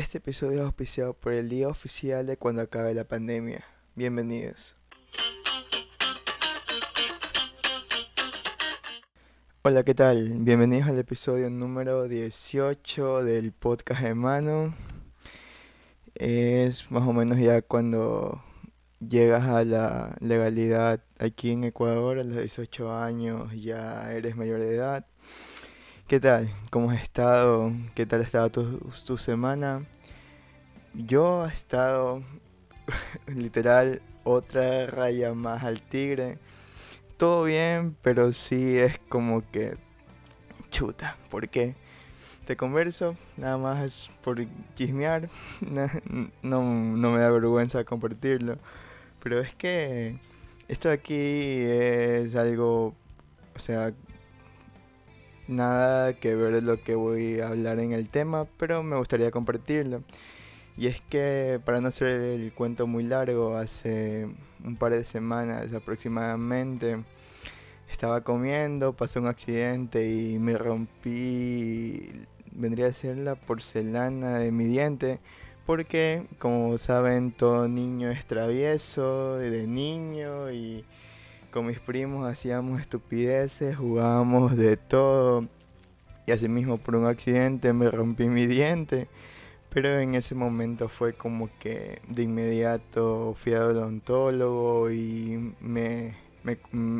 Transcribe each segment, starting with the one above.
Este episodio es auspiciado por el día oficial de cuando acabe la pandemia. Bienvenidos. Hola, ¿qué tal? Bienvenidos al episodio número 18 del podcast de mano. Es más o menos ya cuando llegas a la legalidad aquí en Ecuador a los 18 años, ya eres mayor de edad. ¿Qué tal? ¿Cómo has estado? ¿Qué tal ha estado tu, semana? Yo he estado literal otra raya más al tigre. Todo bien, pero sí es como que chuta. ¿Por qué? Te converso, nada más por chismear. No, no me da vergüenza compartirlo. Pero es que esto aquí es algo, o sea, nada que ver lo que voy a hablar en el tema, pero me gustaría compartirlo. Y es que, para no hacer el cuento muy largo, hace un par de semanas aproximadamente, estaba comiendo, pasó un accidente y me rompí, vendría a ser la porcelana de mi diente, porque como saben todo niño es travieso, de niño y con mis primos hacíamos estupideces, jugábamos de todo. Y así mismo por un accidente me rompí mi diente. Pero en ese momento fue como que de inmediato fui al odontólogo y me, me,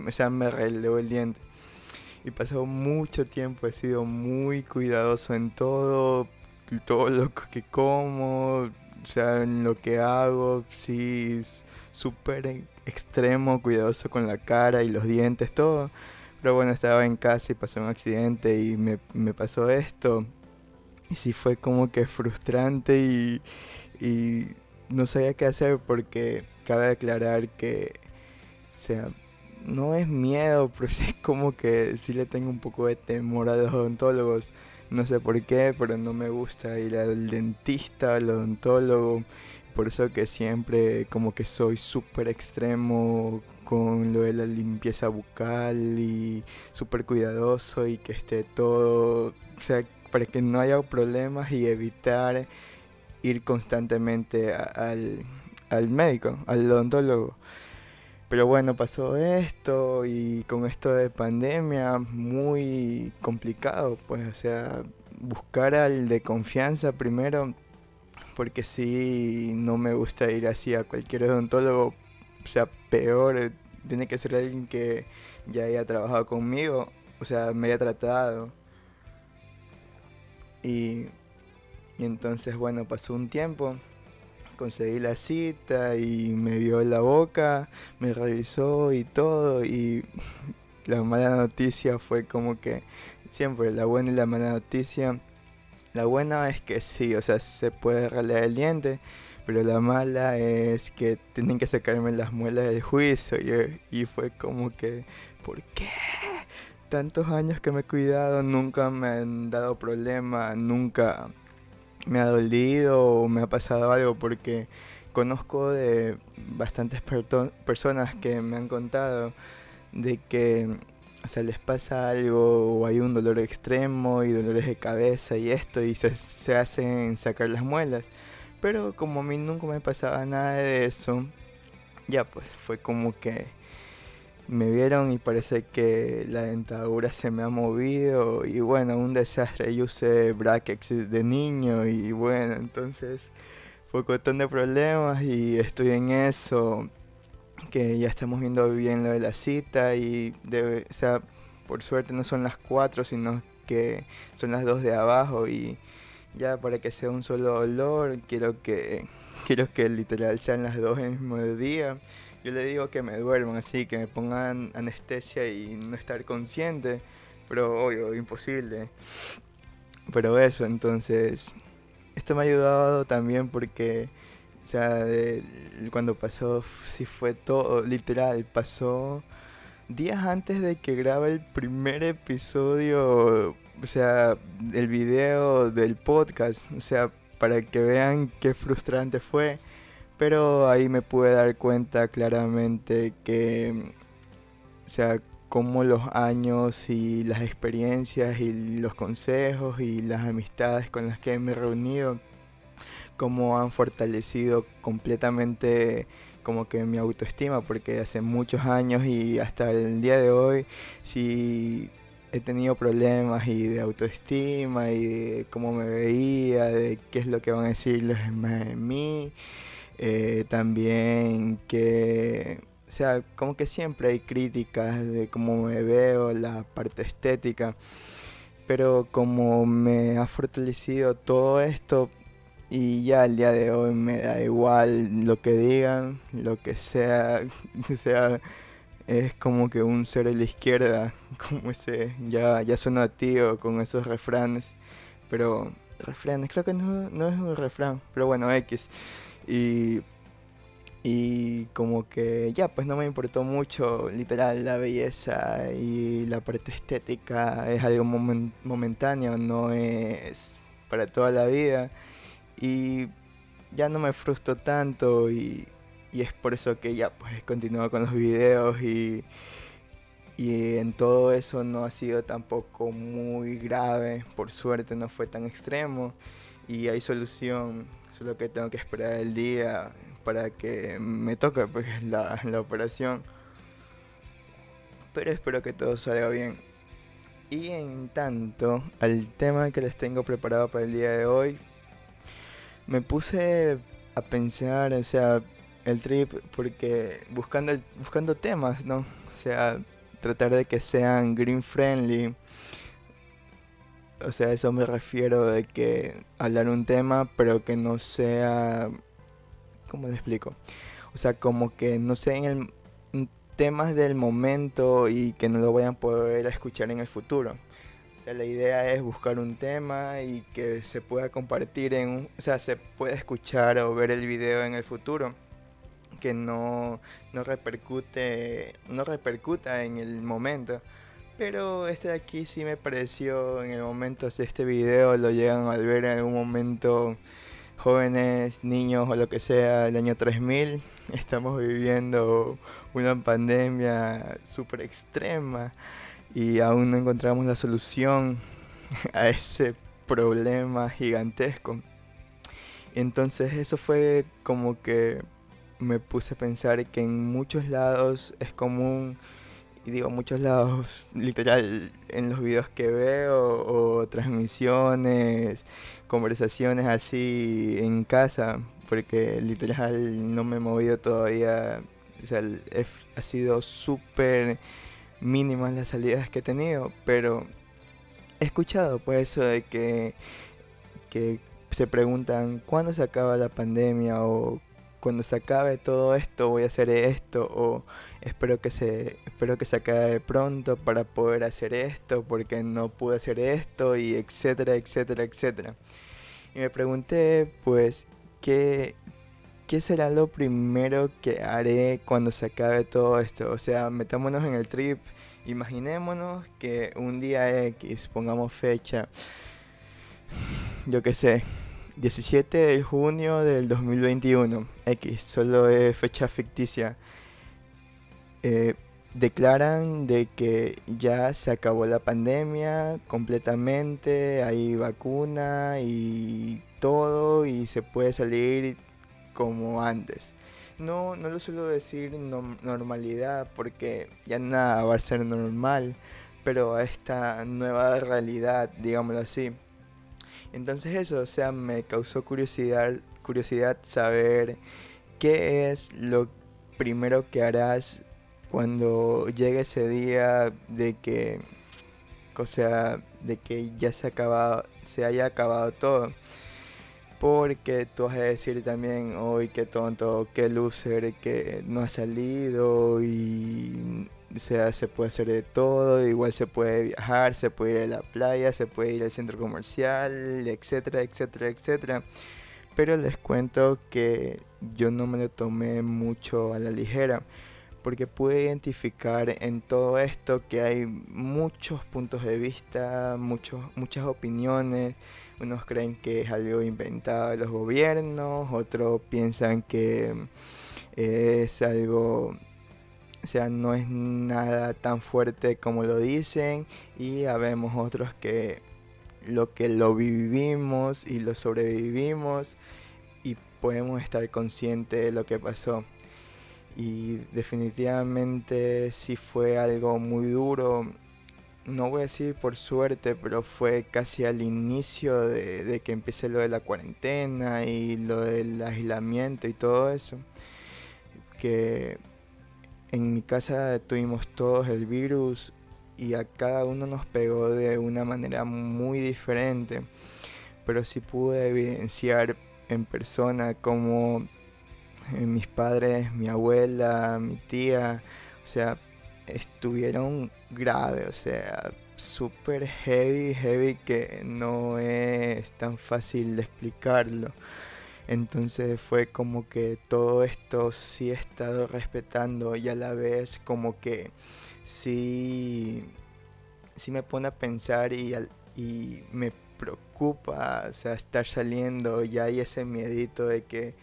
o sea, me el diente. Y pasó mucho tiempo, he sido muy cuidadoso en todo, todo lo que como, o sea, en lo que hago, sí, súper extremo, cuidadoso con la cara y los dientes, todo. Pero bueno, estaba en casa y pasó un accidente y me, me pasó esto. Y sí fue como que frustrante y, y no sabía qué hacer porque cabe aclarar que, o sea, no es miedo, pero sí como que sí le tengo un poco de temor a los odontólogos. No sé por qué, pero no me gusta ir al dentista, al odontólogo. Por eso que siempre como que soy súper extremo con lo de la limpieza bucal y súper cuidadoso y que esté todo, o sea, para que no haya problemas y evitar ir constantemente al, al médico, al odontólogo. Pero bueno, pasó esto y con esto de pandemia muy complicado, pues, o sea, buscar al de confianza primero porque sí no me gusta ir así a cualquier odontólogo, o sea, peor, eh, tiene que ser alguien que ya haya trabajado conmigo, o sea, me haya tratado. Y, y entonces, bueno, pasó un tiempo, conseguí la cita y me vio la boca, me revisó y todo, y la mala noticia fue como que siempre la buena y la mala noticia la buena es que sí, o sea, se puede ralear el diente, pero la mala es que tienen que sacarme las muelas del juicio y, fue como que, ¿por qué? Tantos años que me he cuidado, nunca me han dado problema, nunca me ha dolido o me ha pasado algo porque conozco de bastantes personas que me han contado de que o sea, les pasa algo o hay un dolor extremo y dolores de cabeza y esto y se, se hacen sacar las muelas. Pero como a mí nunca me pasaba nada de eso, ya pues fue como que me vieron y parece que la dentadura se me ha movido y bueno, un desastre. Yo usé brackets de niño y bueno, entonces fue montón de problemas y estoy en eso que ya estamos viendo bien lo de la cita y debe, o sea, por suerte no son las cuatro, sino que son las dos de abajo y ya para que sea un solo olor, quiero que quiero que literal sean las dos en el mismo día. Yo le digo que me duerman así, que me pongan anestesia y no estar consciente, pero obvio, imposible. Pero eso, entonces, esto me ha ayudado también porque o sea, cuando pasó, sí fue todo, literal, pasó días antes de que grabe el primer episodio, o sea, el video del podcast, o sea, para que vean qué frustrante fue. Pero ahí me pude dar cuenta claramente que, o sea, cómo los años y las experiencias y los consejos y las amistades con las que me he reunido cómo han fortalecido completamente como que mi autoestima, porque hace muchos años y hasta el día de hoy sí he tenido problemas y de autoestima y de cómo me veía, de qué es lo que van a decir los demás de mí. Eh, también que, o sea, como que siempre hay críticas de cómo me veo, la parte estética. Pero como me ha fortalecido todo esto, y ya el día de hoy me da igual lo que digan, lo que sea, sea, es como que un ser de la izquierda, como ese, ya, ya suena tío con esos refranes, pero refranes, creo que no, no es un refrán, pero bueno, X. Y, y como que ya, pues no me importó mucho, literal, la belleza y la parte estética es algo momentáneo, no es para toda la vida y ya no me frustro tanto y, es por eso que ya pues he continuado con los videos y, y en todo eso no ha sido tampoco muy grave, por suerte no fue tan extremo y hay solución, solo que tengo que esperar el día para que me toque pues la, la operación. Pero espero que todo salga bien. Y en tanto, al tema que les tengo preparado para el día de hoy, me puse a pensar, o sea, el trip, porque buscando, buscando temas, ¿no? O sea, tratar de que sean green friendly. O sea, eso me refiero de que hablar un tema, pero que no sea... ¿Cómo le explico? O sea, como que no sean el, temas del momento y que no lo vayan a poder escuchar en el futuro la idea es buscar un tema y que se pueda compartir en, o sea, se pueda escuchar o ver el video en el futuro, que no, no repercute, no repercuta en el momento. Pero este de aquí sí me pareció en el momento, si este video lo llegan a ver en algún momento jóvenes, niños o lo que sea, el año 3000, estamos viviendo una pandemia súper extrema y aún no encontramos la solución a ese problema gigantesco. Entonces eso fue como que me puse a pensar que en muchos lados es común, y digo muchos lados literal en los videos que veo o transmisiones, conversaciones así en casa, porque literal no me he movido todavía, o sea, ha sido súper mínimas las salidas que he tenido, pero he escuchado pues eso de que, que se preguntan cuándo se acaba la pandemia o cuando se acabe todo esto voy a hacer esto o espero que se espero que se acabe pronto para poder hacer esto porque no pude hacer esto y etcétera etcétera etcétera. Y me pregunté pues qué ¿qué será lo primero que haré cuando se acabe todo esto? O sea, metámonos en el trip, imaginémonos que un día X, pongamos fecha, yo qué sé, 17 de junio del 2021, X, solo es fecha ficticia. Eh, declaran de que ya se acabó la pandemia completamente, hay vacuna y todo y se puede salir como antes. No, no lo suelo decir normalidad porque ya nada va a ser normal, pero a esta nueva realidad, digámoslo así. Entonces eso, o sea, me causó curiosidad, curiosidad saber qué es lo primero que harás cuando llegue ese día de que, o sea, de que ya se, acaba, se haya acabado todo. Porque tú vas a decir también, hoy qué tonto, qué loser, que no ha salido y o sea, se puede hacer de todo, igual se puede viajar, se puede ir a la playa, se puede ir al centro comercial, etcétera, etcétera, etcétera. Pero les cuento que yo no me lo tomé mucho a la ligera, porque pude identificar en todo esto que hay muchos puntos de vista, muchos, muchas opiniones, unos creen que es algo inventado de los gobiernos, otros piensan que es algo, o sea, no es nada tan fuerte como lo dicen y habemos otros que lo que lo vivimos y lo sobrevivimos y podemos estar conscientes de lo que pasó. Y definitivamente sí fue algo muy duro. No voy a decir por suerte, pero fue casi al inicio de, que empiece lo de la cuarentena y lo del aislamiento y todo eso. Que en mi casa tuvimos todos el virus y a cada uno nos pegó de una manera muy diferente, pero sí pude evidenciar en persona como eh, mis padres, mi abuela, mi tía, o sea, estuvieron graves, o sea, súper heavy, heavy que no es tan fácil de explicarlo. Entonces fue como que todo esto sí he estado respetando y a la vez como que sí, sí me pone a pensar y, y me preocupa, o sea, estar saliendo y hay ese miedito de que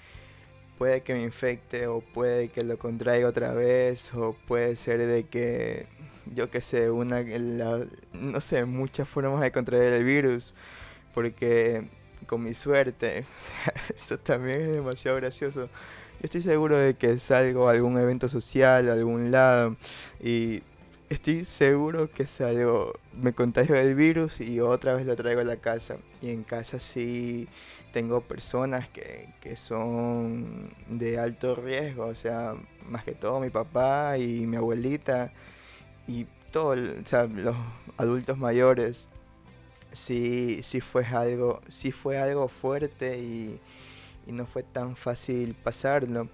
puede que me infecte o puede que lo contraiga otra vez o puede ser de que yo que sé, una no sé, muchas formas de contraer el virus porque con mi suerte, eso también es demasiado gracioso. Estoy seguro de que salgo a algún evento social, a algún lado y estoy seguro que salgo, me contagio del virus y otra vez lo traigo a la casa. Y en casa sí tengo personas que, que son de alto riesgo, o sea, más que todo mi papá y mi abuelita y todos los adultos mayores. Sí, sí fue algo, sí fue algo fuerte y, y no fue tan fácil pasarlo.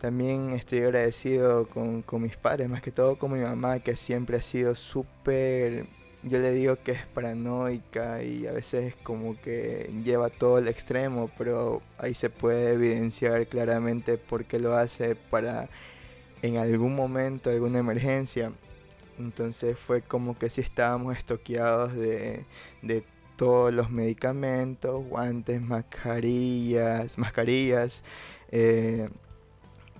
También estoy agradecido con, con, mis padres, más que todo con mi mamá, que siempre ha sido súper, yo le digo que es paranoica y a veces como que lleva todo el extremo, pero ahí se puede evidenciar claramente por qué lo hace para en algún momento, alguna emergencia. Entonces fue como que si estábamos estoqueados de, de todos los medicamentos, guantes, mascarillas, mascarillas, eh,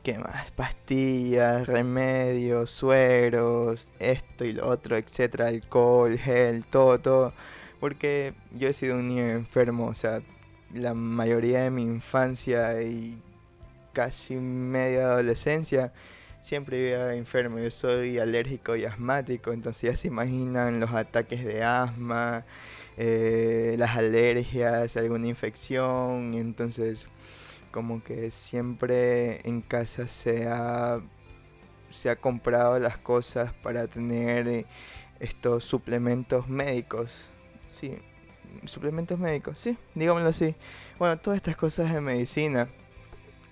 ¿qué más? Pastillas, remedios, sueros, esto y lo otro, etcétera, alcohol, gel, todo, todo. Porque yo he sido un niño enfermo, o sea, la mayoría de mi infancia y casi media adolescencia siempre vivía enfermo. Yo soy alérgico y asmático, entonces ya se imaginan los ataques de asma, eh, las alergias, alguna infección, entonces como que siempre en casa se ha, se ha comprado las cosas para tener eh, estos suplementos médicos. Sí, suplementos médicos, sí, digámoslo así. Bueno, todas estas cosas de medicina.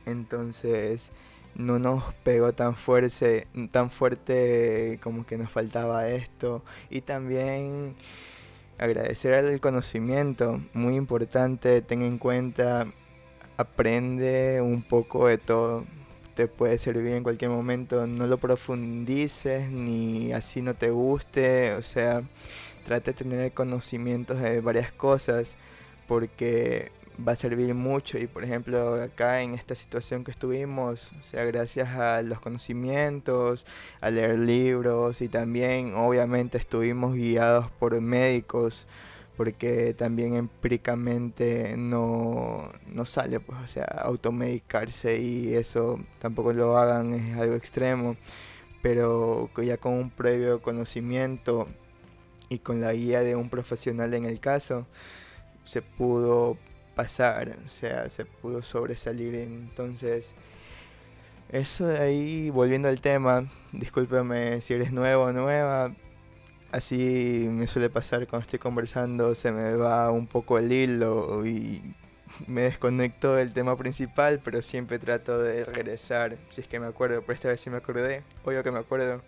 Entonces no nos pegó tan fuerte, tan fuerte como que nos faltaba esto. Y también agradecer al conocimiento, muy importante, ten en cuenta aprende un poco de todo. Te puede servir en cualquier momento. No lo profundices ni así no te guste. O sea, trate de tener conocimientos de varias cosas porque va a servir mucho y por ejemplo acá en esta situación que estuvimos, o sea, gracias a los conocimientos, a leer libros y también obviamente estuvimos guiados por médicos porque también empíricamente no, no sale, pues, o sea, automedicarse y eso tampoco lo hagan, es algo extremo, pero ya con un previo conocimiento y con la guía de un profesional en el caso, se pudo pasar, o sea, se pudo sobresalir, entonces... Eso de ahí, volviendo al tema, discúlpeme si eres nuevo o nueva, así me suele pasar cuando estoy conversando, se me va un poco el hilo y me desconecto del tema principal, pero siempre trato de regresar, si es que me acuerdo, pero esta vez sí me acordé, obvio que me acuerdo.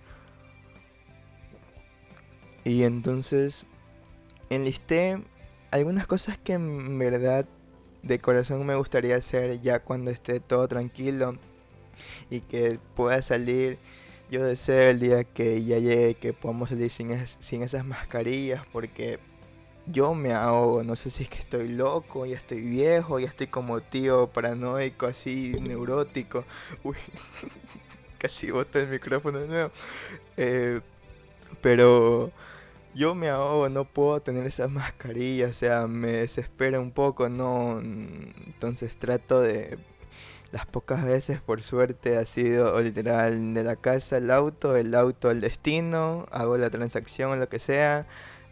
Y entonces enlisté algunas cosas que en verdad de corazón me gustaría hacer ya cuando esté todo tranquilo y que pueda salir yo deseo el día que ya llegue, que podamos salir sin, sin esas mascarillas, porque yo me ahogo. No sé si es que estoy loco, ya estoy viejo, ya estoy como tío paranoico, así neurótico. Uy, casi boté el micrófono de nuevo. Eh, pero yo me ahogo, no puedo tener esas mascarillas, o sea, me desespera un poco, no, entonces trato de las pocas veces, por suerte, ha sido literal de la casa al auto, el auto al destino, hago la transacción o lo que sea,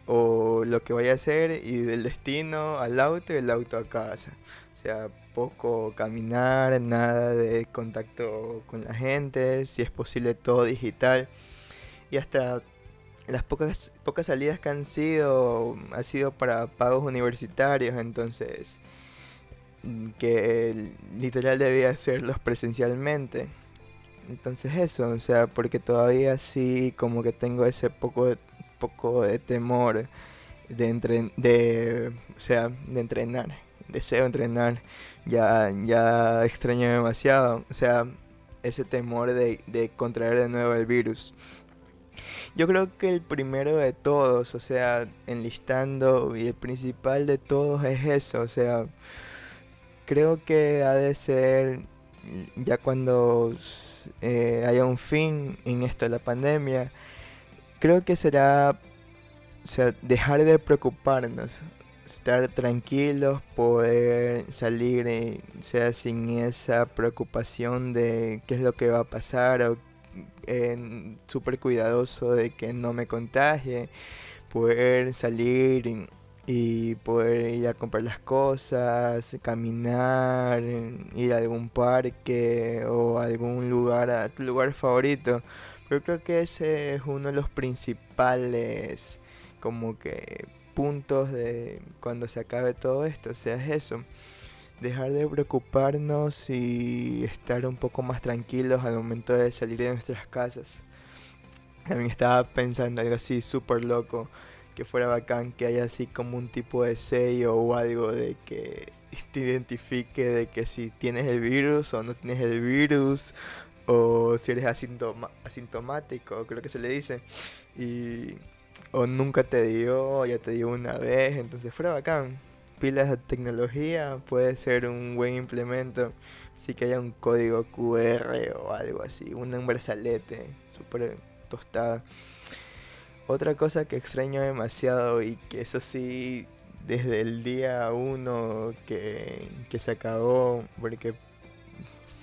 o lo que voy a hacer, y del destino al auto y el auto a casa. O sea, poco caminar, nada de contacto con la gente, si es posible todo digital. Y hasta las pocas, pocas salidas que han sido, ha sido para pagos universitarios, entonces que literal debía hacerlos presencialmente. Entonces eso, o sea, porque todavía sí como que tengo ese poco, poco de temor de, entre, de, o sea, de entrenar, deseo entrenar, ya, ya extraño demasiado, o sea, ese temor de, de contraer de nuevo el virus. Yo creo que el primero de todos, o sea, enlistando y el principal de todos es eso, o sea, creo que ha de ser ya cuando eh, haya un fin en esto de la pandemia, creo que será o dejar de preocuparnos, estar tranquilos, poder salir, eh, sea sin esa preocupación de qué es lo que va a pasar o súper cuidadoso de que no me contagie, poder salir y, poder ir a comprar las cosas, caminar, ir a algún parque o algún lugar, a tu lugar favorito. Pero creo que ese es uno de los principales como que puntos de cuando se acabe todo esto, o sea, es eso dejar de preocuparnos y estar un poco más tranquilos al momento de salir de nuestras casas. También estaba pensando algo así súper loco, que fuera bacán que haya así como un tipo de sello o algo de que te identifique de que si tienes el virus o no tienes el virus o si eres asintomático, creo que se le dice, y o nunca te dio, ya te dio una vez, entonces fuera bacán pilas de tecnología puede ser un buen implemento. Sí que haya un código QR o algo así, un brazalete súper tostada. Otra cosa que extraño demasiado y que eso sí, desde el día uno que, que se acabó, porque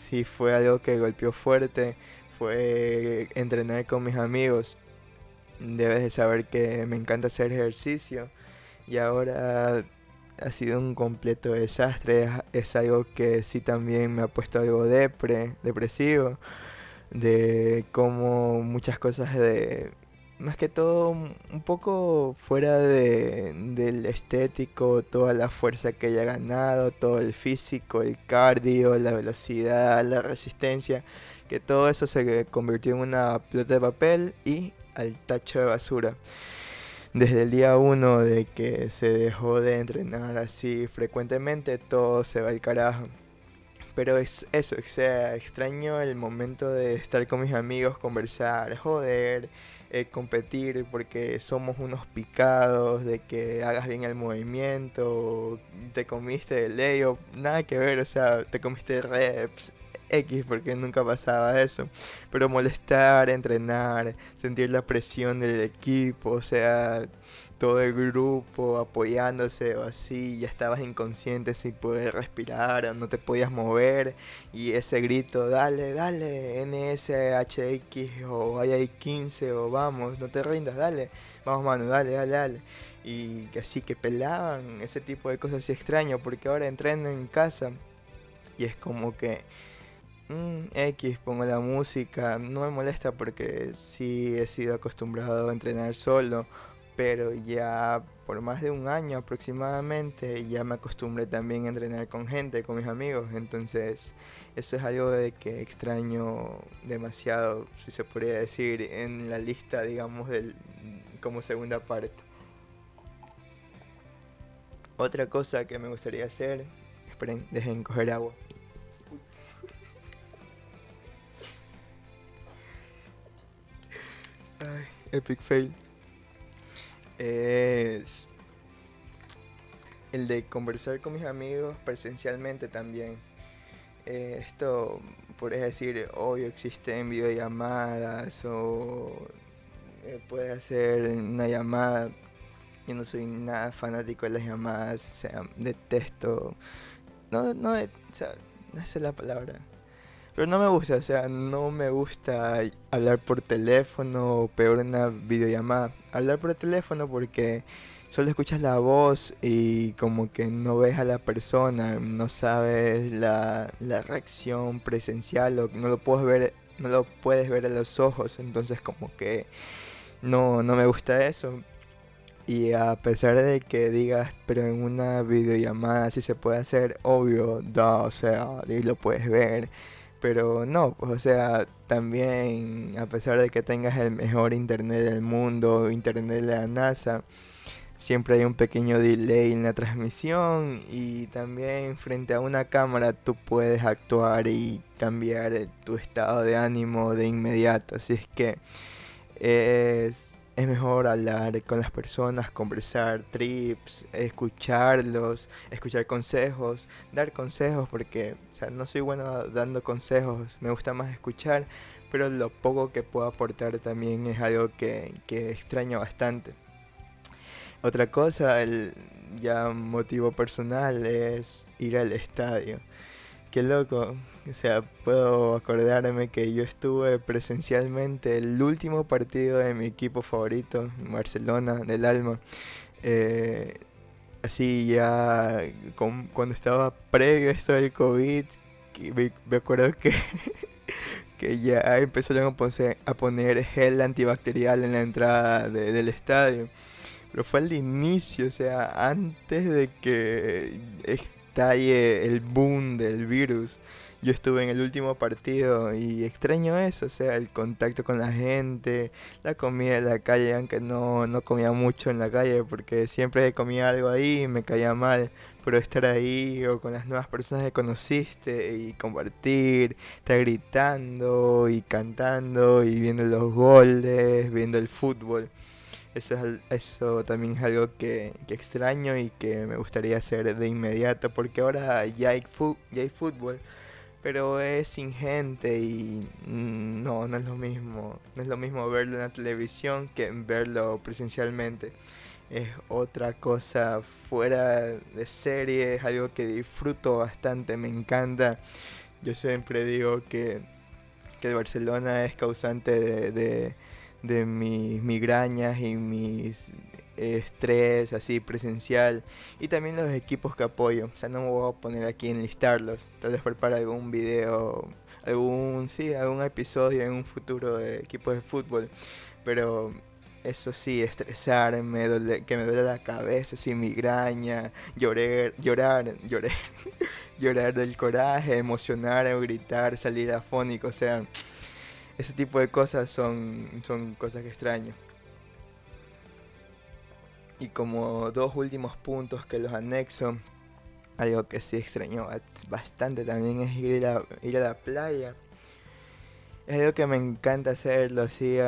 sí fue algo que golpeó fuerte, fue entrenar con mis amigos. Debes de saber que me encanta hacer ejercicio y ahora ha sido un completo desastre. Es, algo que sí también me ha puesto algo depre, depresivo. De cómo muchas cosas de... Más que todo un poco fuera de, del estético, toda la fuerza que haya ganado, todo el físico, el cardio, la velocidad, la resistencia, que todo eso se convirtió en una pelota de papel y al tacho de basura desde el día uno de que se dejó de entrenar así frecuentemente, todo se va al carajo. Pero es eso, o sea, extraño el momento de estar con mis amigos, conversar, joder, eh, competir, porque somos unos picados, de que hagas bien el movimiento, te comiste el ley, nada que ver, o sea, te comiste reps, X porque nunca pasaba eso. Pero molestar, entrenar, sentir la presión del equipo, o sea, todo el grupo apoyándose o así, ya estabas inconsciente sin poder respirar o no te podías mover y ese grito, dale, dale, NSHX o II15 o vamos, no te rindas, dale, vamos mano, dale, dale, dale. Y así que pelaban ese tipo de cosas así extraño porque ahora entreno en casa y es como que Mm, X, pongo la música, no me molesta porque sí he sido acostumbrado a entrenar solo, pero ya por más de un año aproximadamente ya me acostumbré también a entrenar con gente, con mis amigos, entonces eso es algo de que extraño demasiado, si se podría decir, en la lista, digamos, del, como segunda parte. Otra cosa que me gustaría hacer, esperen, dejen coger agua. Epic fail. Es el de conversar con mis amigos presencialmente también. Eh, esto, por decir, obvio existen videollamadas o eh, puedes hacer una llamada. Yo no soy nada fanático de las llamadas, o sea, detesto. No, no, o no es la palabra. Pero no me gusta, o sea, no me gusta hablar por teléfono o peor una videollamada. Hablar por teléfono porque solo escuchas la voz y como que no ves a la persona, no sabes la, la reacción presencial o no lo puedes ver, no lo puedes ver a los ojos, entonces como que no, no me gusta eso. Y a pesar de que digas, pero en una videollamada sí se puede hacer, obvio, da, o sea, lo puedes ver pero no, o sea, también a pesar de que tengas el mejor internet del mundo, internet de la NASA, siempre hay un pequeño delay en la transmisión y también frente a una cámara tú puedes actuar y cambiar tu estado de ánimo de inmediato. Así es que es es mejor hablar con las personas, conversar, trips, escucharlos, escuchar consejos, dar consejos, porque o sea, no soy bueno dando consejos, me gusta más escuchar, pero lo poco que puedo aportar también es algo que, que extraño bastante. Otra cosa, el ya motivo personal es ir al estadio. Qué loco. O sea, puedo acordarme que yo estuve presencialmente el último partido de mi equipo favorito, Barcelona, del alma. Eh, así ya cuando estaba previo esto del COVID, me, acuerdo que, que ya empezaron a, a poner gel antibacterial en la entrada del estadio. Pero fue al inicio, o sea, antes de que estalle el boom del virus. Yo estuve en el último partido y extraño eso, o sea, el contacto con la gente, la comida en la calle, aunque no, no comía mucho en la calle porque siempre comía algo ahí y me caía mal, pero estar ahí o con las nuevas personas que conociste y compartir, estar gritando y cantando y viendo los goles, viendo el fútbol. Eso, eso también es algo que, extraño y que me gustaría hacer de inmediato porque ahora ya hay, ya hay fútbol, pero es sin gente y mm, no, no es lo mismo. No es lo mismo verlo en la televisión que verlo presencialmente. Es otra cosa fuera de serie, es algo que disfruto bastante, me encanta. Yo siempre digo que, que el Barcelona es causante de mis migrañas y mis estrés así presencial y también los equipos que apoyo. O sea, no me voy a poner aquí en listarlos. Tal vez prepara algún video, algún sí, algún episodio en un futuro de equipos de fútbol, pero eso sí, estresarme, que me duele la cabeza, así migraña, llorar, llorar, llorar, llorar del coraje, emocionar o gritar, salir afónico, o sea, ese tipo de cosas son, son cosas que extraño. Y como dos últimos puntos que los anexo, algo que sí extraño bastante también es ir a, ir a la playa. Es algo que me encanta hacerlo, así,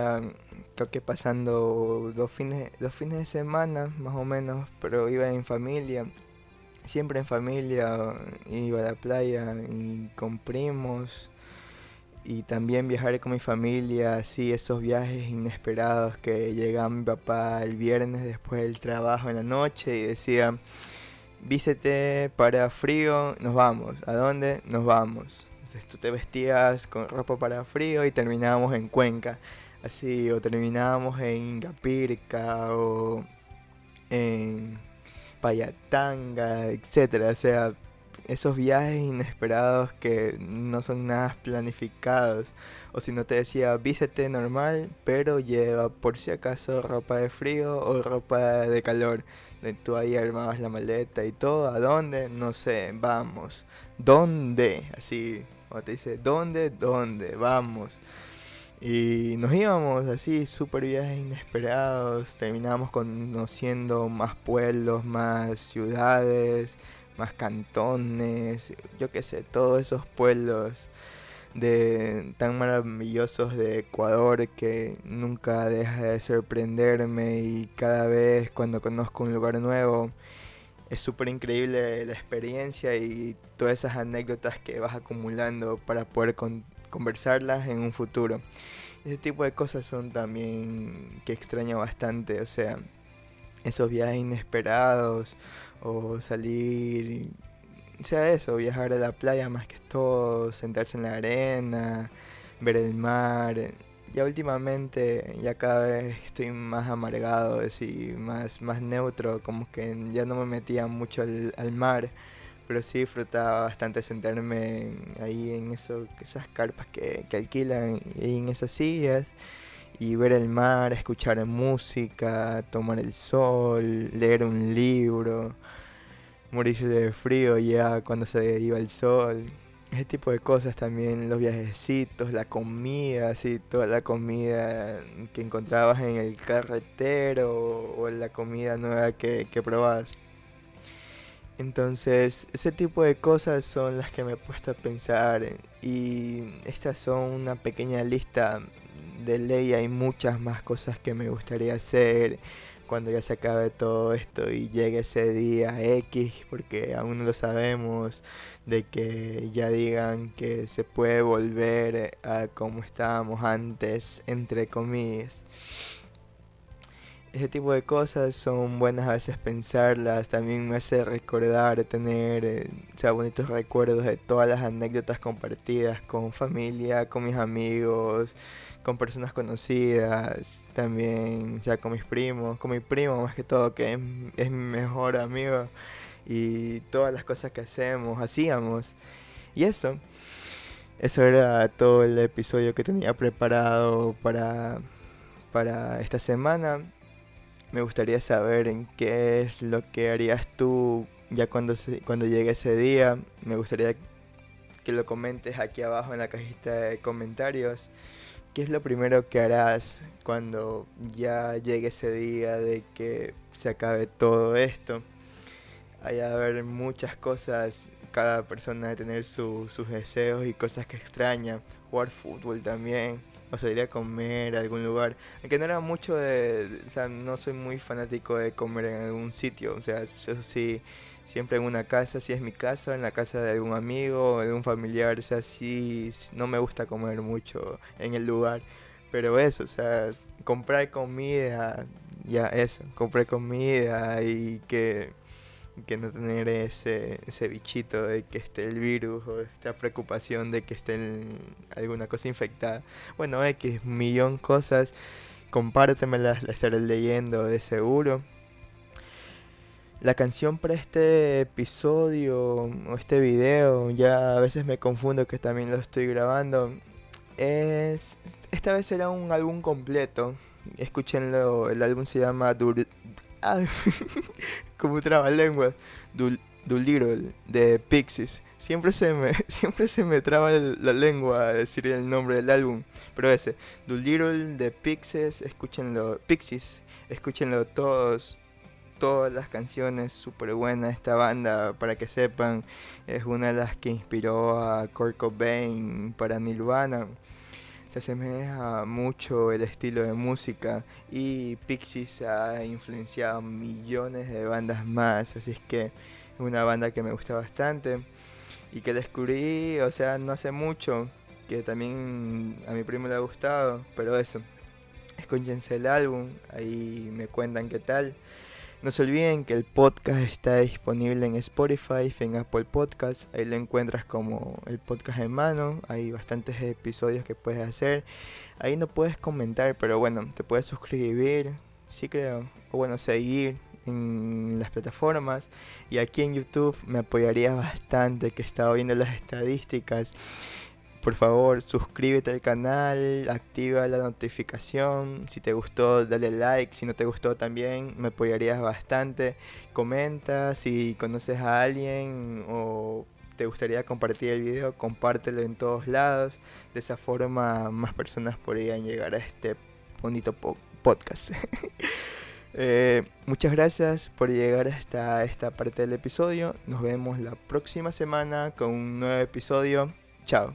creo que pasando dos fines, dos fines de semana más o menos, pero iba en familia, siempre en familia, iba a la playa y con primos y también viajar con mi familia, así esos viajes inesperados que llegaba mi papá el viernes después del trabajo en la noche y decía, vístete para frío, nos vamos. ¿A dónde? Nos vamos. Entonces tú te vestías con ropa para frío y terminábamos en Cuenca, así, o terminábamos en Gapirca o en Payatanga, etcétera. O sea, esos viajes inesperados que no son nada planificados. O si no te decía, vístete normal, pero lleva por si acaso ropa de frío o ropa de calor. Tú ahí armabas la maleta y todo. ¿A dónde? No sé, vamos. ¿Dónde? Así, o te dice, ¿dónde? ¿Dónde? Vamos. Y nos íbamos así, súper viajes inesperados. Terminamos conociendo más pueblos, más ciudades más cantones, yo qué sé, todos esos pueblos de tan maravillosos de Ecuador que nunca deja de sorprenderme y cada vez cuando conozco un lugar nuevo es súper increíble la experiencia y todas esas anécdotas que vas acumulando para poder conversarlas en un futuro. Ese tipo de cosas son también que extraño bastante, o sea, esos viajes inesperados o salir, sea eso, viajar a la playa más que todo, sentarse en la arena, ver el mar. Ya últimamente, ya cada vez estoy más amargado, así, más, más neutro, como que ya no me metía mucho al, mar, pero sí disfrutaba bastante sentarme ahí en eso, esas carpas que, que alquilan y en esas sillas y ver el mar, escuchar música, tomar el sol, leer un libro, morirse de frío ya cuando se iba el sol. Ese tipo de cosas también, los viajecitos, la comida, así, toda la comida que encontrabas en el carretero o la comida nueva que, que probabas. Entonces, ese tipo de cosas son las que me he puesto a pensar y estas son una pequeña lista de ley hay muchas más cosas que me gustaría hacer cuando ya se acabe todo esto y llegue ese día X, porque aún no lo sabemos, de que ya digan que se puede volver a como estábamos antes, entre comillas. Ese tipo de cosas son buenas a veces pensarlas, también me hace recordar, tener eh, bonitos recuerdos de todas las anécdotas compartidas con familia, con mis amigos, con personas conocidas, también, ya con mis primos, con mi primo más que todo, que es, mi mejor amigo, y todas las cosas que hacemos, hacíamos. Y eso, eso era todo el episodio que tenía preparado para, para esta semana. Me gustaría saber en qué es lo que harías tú ya cuando, cuando llegue ese día. Me gustaría que lo comentes aquí abajo en la cajita de comentarios. ¿Qué es lo primero que harás cuando ya llegue ese día de que se acabe todo esto? Hay a haber muchas cosas, cada persona de tener sus deseos y cosas que extraña. Jugar fútbol también, o salir a comer a algún lugar. Aunque no era mucho de, o sea, no soy muy fanático de comer en algún sitio, o sea, eso sí siempre en una casa, si es mi casa, en la casa de algún amigo, de un familiar, o sea, sí, no me gusta comer mucho en el lugar, pero eso, o sea, comprar comida, ya eso, comprar comida y que, que no tener ese, ese bichito de que esté el virus o esta preocupación de que esté alguna cosa infectada. Bueno, X, millón cosas, compártemelas, las estaré leyendo de seguro. La canción para este episodio o este video, ya a veces me confundo que también lo estoy grabando, es... Esta vez será un álbum completo. Escúchenlo, el álbum se llama Dur... Ah, como traba lengua. Dul Doolittle de Pixies. Siempre se me, siempre se me traba la lengua decir el nombre del álbum. Pero ese, Doolittle de Pixies, escúchenlo, Pixies, escúchenlo todos todas las canciones, súper buena esta banda, para que sepan, es una de las que inspiró a Kurt Cobain para Nirvana. Se asemeja mucho el estilo de música y Pixies ha influenciado millones de bandas más, así es que es una banda que me gusta bastante y que descubrí, o sea, no hace mucho, que también a mi primo le ha gustado, pero eso, escúchense el álbum, ahí me cuentan qué tal. No se olviden que el podcast está disponible en Spotify, en Apple Podcasts. Ahí lo encuentras como el podcast en mano. Hay bastantes episodios que puedes hacer. Ahí no puedes comentar, pero bueno, te puedes suscribir, sí creo. O bueno, seguir en las plataformas. Y aquí en YouTube me apoyaría bastante que estaba viendo las estadísticas por favor, suscríbete al canal, activa la notificación. Si te gustó, dale like. Si no te gustó también, me apoyarías bastante. Comenta si conoces a alguien o te gustaría compartir el video, compártelo en todos lados. De esa forma más personas podrían llegar a este bonito podcast. Eh, muchas gracias por llegar hasta esta parte del episodio. Nos vemos la próxima semana con un nuevo episodio. Chao.